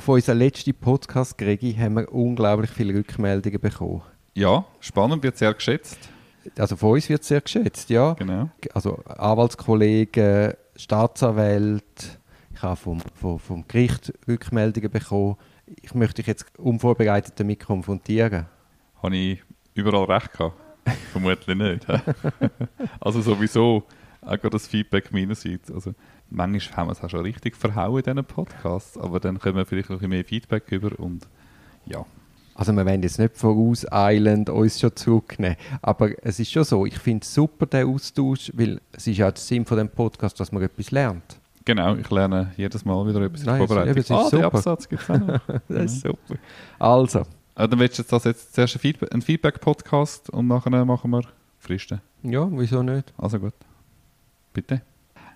Auf unseren letzten Podcast, Gregi, haben wir unglaublich viele Rückmeldungen bekommen. Ja, spannend, wird sehr geschätzt. Also von uns wird sehr geschätzt, ja. Genau. Also Anwaltskollegen, Staatsanwälte, ich habe vom, vom, vom Gericht Rückmeldungen bekommen. Ich möchte dich jetzt unvorbereitet damit konfrontieren. Habe ich überall recht gehabt? Vermutlich nicht. also sowieso auch das Feedback meinerseits. Also manchmal haben wir es auch schon richtig verhauen in diesen Podcasts, aber dann können wir vielleicht noch ein bisschen mehr Feedback über und ja. Also wir wollen jetzt nicht vorauseilend uns schon zurücknehmen, aber es ist schon so, ich finde es super, der Austausch, weil es ist ja der Sinn von dem Podcast, dass man etwas lernt. Genau, ich lerne jedes Mal wieder etwas Nein, in Vorbereitung. es ist ah, super. den Absatz gibt es auch noch. Das ist super. Also, Ah, dann willst du jetzt das jetzt zuerst ein Feedback-Podcast und nachher machen wir Fristen. ja, wieso nicht? Also gut. Bitte.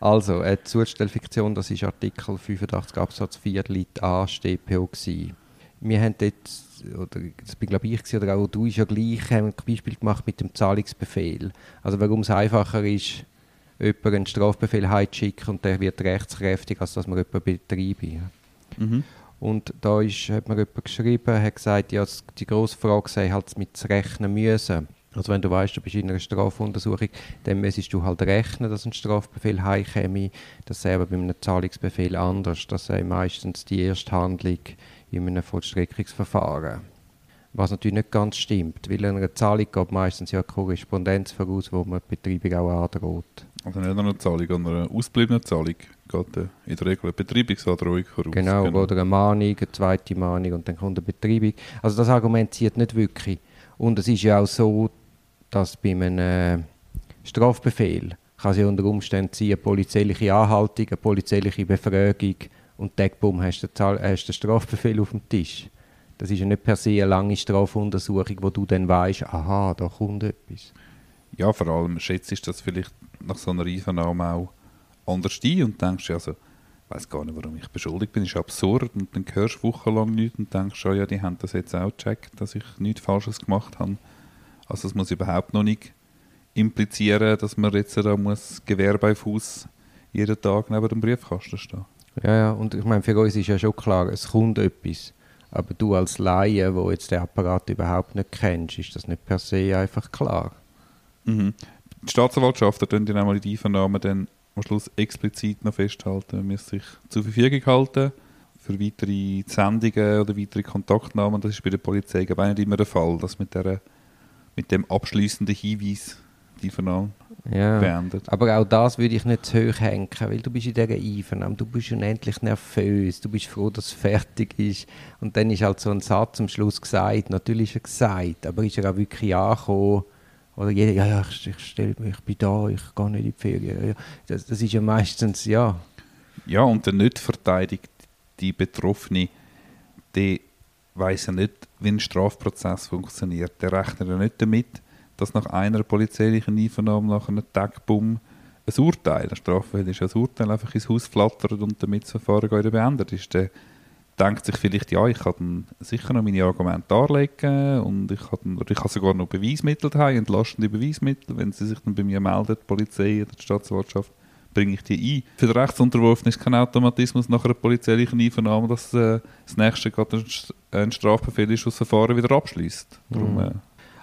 Also, eine Zustellfiktion, das ist Artikel 85 Absatz 4 Lit A StPO. Wir haben dort, oder das bin glaube ich gewesen, oder auch du ist ja gleich, haben ein Beispiel gemacht mit dem Zahlungsbefehl. Also warum es einfacher ist, jemanden einen Strafbefehl heimzuschicken und der wird rechtskräftig, als dass man jemanden betreibe. Mhm. Und da ist, hat mir jemand geschrieben, hat gesagt, ja, die grosse Frage sei halt mit zu rechnen müssen. Also wenn du weißt, du bist in einer Strafuntersuchung, dann müsstest du halt rechnen, dass ein Strafbefehl heimkäme. Das sei aber bei einem Zahlungsbefehl anders. Das sei meistens die erste Handlung in einem Vollstreckungsverfahren. Was natürlich nicht ganz stimmt, weil in einer Zahlung geht meistens ja eine Korrespondenz voraus, wo man die Betreibung auch androht. Also nicht nur eine Zahlung, sondern eine ausgebliebene Zahlung geht in der Regel eine Betreibungsandrohung voraus. Genau, oder eine Mahnung, eine zweite Mahnung und dann kommt eine Betreibung. Also das Argument zieht nicht wirklich. Und es ist ja auch so, dass bei einem äh, Strafbefehl kann es ja unter Umständen sein, eine polizeiliche Anhaltung, eine polizeiliche Befragung und dann bumm, hast du den, Strafbefehl auf dem Tisch. Das ist ja nicht per se eine lange Strafuntersuchung, wo du dann weißt, aha, da kommt etwas. Ja, vor allem schätzt du das vielleicht nach so einer Einvernahme auch anders ein und denkst, also, ich weiß gar nicht, warum ich beschuldigt bin, ist absurd. Und dann hörst du wochenlang nichts und denkst, oh ja, die haben das jetzt auch gecheckt, dass ich nichts Falsches gemacht habe. Also es muss überhaupt noch nicht implizieren, dass man jetzt da muss Gewehr bei Fuß jeden Tag neben dem Briefkasten stehen. Ja, ja, und ich meine, für uns ist ja schon klar, es kommt etwas. Aber du als Laie, wo jetzt den Apparat überhaupt nicht kennst, ist das nicht per se einfach klar. Mhm. Die Staatsanwaltschaft tun dann einmal in die Einvernahme dann am Schluss explizit noch festhalten, man muss sich zur Verfügung halten für weitere Sendungen oder weitere Kontaktnahmen. Das ist bei der Polizei auch nicht immer der Fall, dass mit, der, mit dem abschließenden Hinweis die Einvernahme Ja. beendet. Aber auch das würde ich nicht zu hoch hängen, weil du bist in dieser Einvernahme, du bist unendlich nervös, du bist froh, dass es fertig ist. Und dann ist halt so ein Satz am Schluss gesagt, natürlich ist er gesagt, aber ist er auch wirklich angekommen? Oder jeder, ja, ja, ich, ich, stell, mich- ich bin da, ich gehe nicht in die Ferien. Das, das ist ja meistens, ja, Ja, und der nicht verteidigt die Betroffene, der weiß ja nicht, wie ein Strafprozess funktioniert. Der rechnet ja nicht damit, dass nach einer polizeilichen Einvernahme, nach einem Tag, ein Urteil, ein Straffall ist ein Urteil, einfach ins Haus flattert und damit das Verfahren beendet ist. Der denkt sich vielleicht, ja, ich kann sicher noch meine Argumente darlegen und ich habe sogar noch Beweismittel daheim, entlastende Beweismittel. Wenn sie sich dann bei mir meldet, die Polizei oder die Staatsanwaltschaft, bringe ich die ein. Für den Rechtsunterworfenen ist kein Automatismus nach einer polizeilichen Einvernahme, dass äh, das nächste gerade ein, St- ein Strafbefehl ist, das Verfahren wieder abschließt. Darum, äh,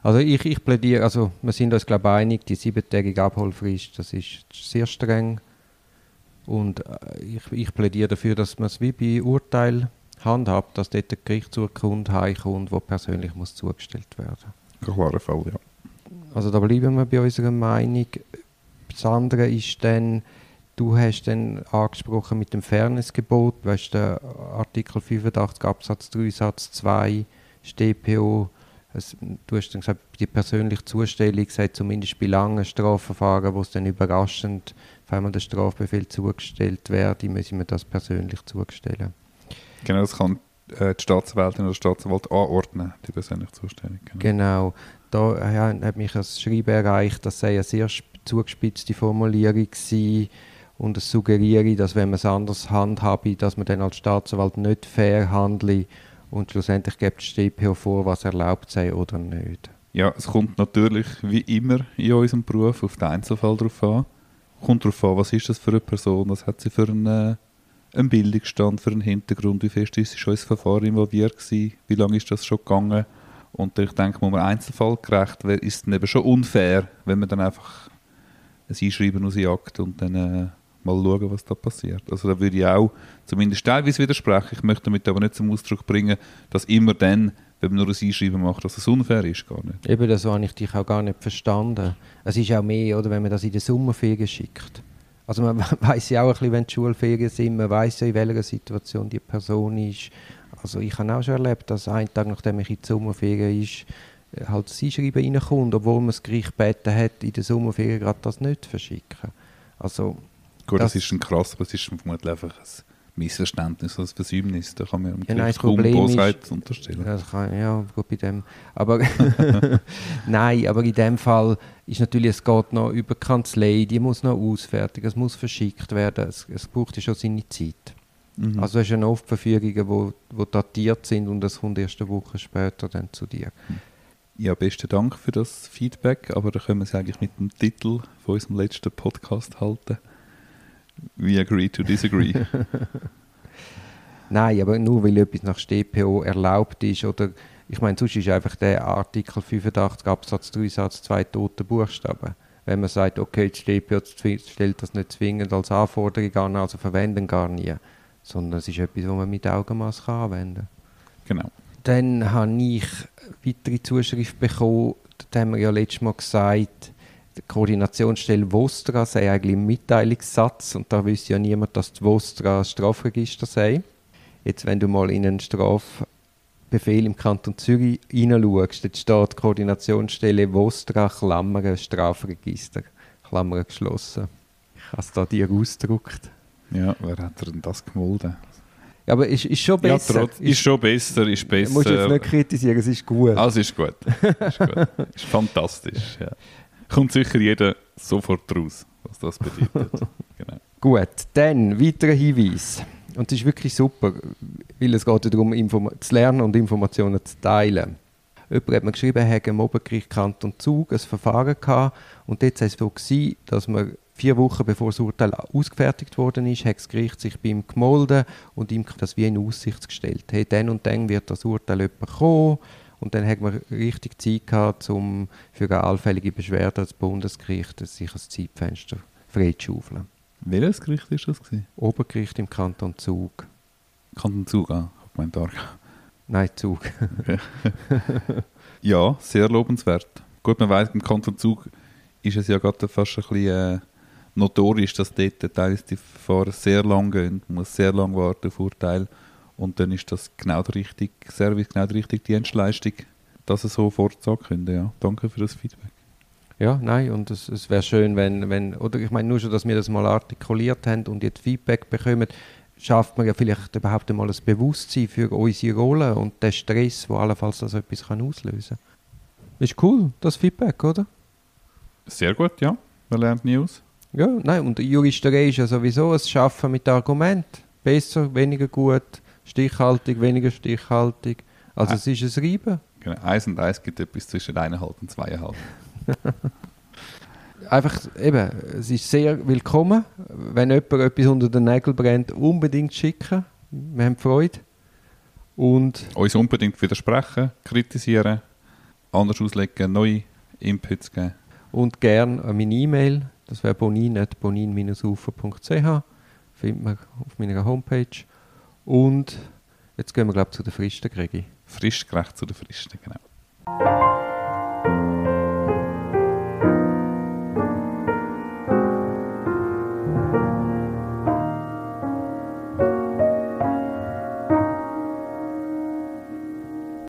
Also ich, ich plädiere, also wir sind uns glaube ich einig, die siebentägige Abholfrist, das ist sehr streng. Und äh, ich, ich plädiere dafür, dass man es wie bei Urteil handhabt, dass dort der Gerichtsurkunde heimkommt, wo persönlich muss zugestellt werden. klarer Fall, ja. Also da bleiben wir bei unserer Meinung. Das andere ist dann, du hast dann angesprochen mit dem Fairnessgebot, weißt der Artikel 85 Absatz 3 Satz 2 StPO, es, du hast dann gesagt, die persönliche Zustellung sei zumindest bei langen Strafverfahren, wo es dann überraschend, wenn man der Strafbefehl zugestellt werde, müssen wir das persönlich zugestellen. Genau, das kann äh, die Staatsanwältin oder der Staatsanwalt anordnen, die persönliche Zustellung. Genau. Genau. Da ja, hat mich das Schreiben erreicht, das sei eine sehr sp- zugespitzte Formulierung gewesen und es suggeriere, dass wenn man es anders handhabe, dass man dann als Staatsanwalt nicht fair handle und schlussendlich gibt die StPO vor, was erlaubt sei oder nicht. Ja, es kommt natürlich wie immer in unserem Beruf auf den Einzelfall drauf an. Kommt darauf an, was ist das für eine Person, was hat sie für einen, äh, einen Bildungsstand, für einen Hintergrund, wie fest ist schon ins Verfahren involviert gewesen, wie lange ist das schon gegangen. Und ich denke, muss man einzelfallgerecht ist es dann eben schon unfair, wenn man dann einfach ein Einschreiben rausjagt und dann äh, mal schauen, was da passiert. Also da würde ich auch zumindest teilweise widersprechen. Ich möchte damit aber nicht zum Ausdruck bringen, dass immer dann, wenn man nur ein Einschreiben macht, dass es unfair ist, gar nicht. Eben, das habe ich dich auch gar nicht verstanden. Es ist auch mehr, oder, wenn man das in den Sommerferien schickt. Also man weiß ja auch ein bisschen, wenn die Schulferien sind, man weiß ja, in welcher Situation die Person ist. Also ich habe auch schon erlebt, dass ein Tag, nachdem ich in die Sommerferien ist, halt das Einschreiben reinkommt, obwohl man das Gericht gebeten hat, in der Sommerferien gerade das nicht zu verschicken. Also Gut, das, Das- ist ein krass, aber es ist vermutlich einfach ein Missverständnis, ein Versäumnis. Da kann man dem Ja, nein, kaum ist- unterstellen. Ja, das kann, ja, gut bei dem. Aber nein, aber in dem Fall ist natürlich, es geht noch über die Kanzlei, die muss noch ausfertigen, es muss verschickt werden, es, es braucht ja schon seine Zeit. Mhm. Also es sind oft Verfügungen, die wo, wo datiert sind und es kommt erst eine Woche später dann zu dir. Ja, besten Dank für das Feedback, aber da können wir es eigentlich mit dem Titel von unserem letzten Podcast halten. We agree to disagree. Nein, aber nur weil etwas nach StPO erlaubt ist oder ich meine, sonst ist einfach der Artikel 85 Absatz 3 Satz 2 tote Buchstaben. Wenn man sagt, okay, die StPO stellt das nicht zwingend als Anforderung an, also verwenden gar nie, sondern es ist etwas, was man mit Augenmaß kann anwenden genau. Dann habe ich weitere Zuschrift bekommen, das haben wir ja letztes Mal gesagt, die Koordinationsstelle VOSTRA sei eigentlich ein Mitteilungssatz und da wüsste ja niemand, dass die VOSTRA Strafregister sei. Jetzt, wenn du mal in einen Strafbefehl im Kanton Zürich hineinschaust, dort steht Koordinationsstelle VOSTRA, Klammer, Strafregister, Klammer geschlossen. Ich habe es da dir ausgedruckt. Ja, wer hat denn das gemolden? Ja, aber ist, ist schon besser. Ja, trotz, ist schon besser, ist besser. Musst du jetzt nicht kritisieren, es ist gut. Also ist gut. Ist, gut. ist fantastisch. Ja. Kommt sicher jeder sofort raus, was das bedeutet. genau. Gut, dann weiterer Hinweis. Und das ist wirklich super, weil es geht ja darum, Informa zu lernen und Informationen zu teilen. Jemand hat mir geschrieben, er im Obergericht Kanton Zug ein Verfahren gehabt und dort war es so, gewesen, dass man vier Wochen bevor das Urteil ausgefertigt worden ist, hat das Gericht sich bei ihm gemolden und ihm das wie in Aussicht gestellt. Hey, dann und dann wird das Urteil jemand kommen und dann hat man richtig Zeit gehabt, um für eine allfällige Beschwerde als Bundesgericht sich ein Zeitfenster freizuschaufeln. Welches Gericht war das? Gewesen? Obergericht im Kanton Zug. Kanton Zug, ah, ich mein Tag. Nein, Zug. Ja, sehr lobenswert. Gut, man weiß, im Kanton Zug ist es ja gerade fast ein bisschen äh, notorisch, dass dort teilweise die Verfahren sehr lang gehen. Man muss sehr lange warten auf Urteil. Und dann ist das genau der richtige Service, genau die richtige Dienstleistung, dass es so fortsagen könnte. Ja. Danke für das Feedback. Ja, nein, und es, es wäre schön, wenn, wenn, oder ich meine, nur schon, dass wir das mal artikuliert haben und jetzt Feedback bekommen, schafft man ja vielleicht überhaupt einmal ein Bewusstsein für unsere Rolle und den Stress, wo allenfalls das etwas kann auslösen kann. Ist cool, das Feedback, oder? Sehr gut, ja. Man lernt nie aus. Ja, nein, und Juristerei ist ja sowieso ein Schaffen mit Argument. Besser, weniger gut, stichhaltig, weniger stichhaltig. Also es ist ein Reiben. Genau. Eins und eins gibt etwas zwischen eineinhalb und zweieinhalb. einfach eben, es ist sehr willkommen. Wenn jemand etwas unter den Nägeln brennt, unbedingt schicken. Wir haben Freude. Und Uns unbedingt widersprechen, kritisieren, anders auslegen, neue Inputs geben. und gern an meine E-Mail, das wäre bonin.bonin-ufer.ch, findet man auf meiner Homepage. Und jetzt gehen wir, glaube ich, zu den Fristen, Gregi. Frischgerecht zu den Fristen, genau.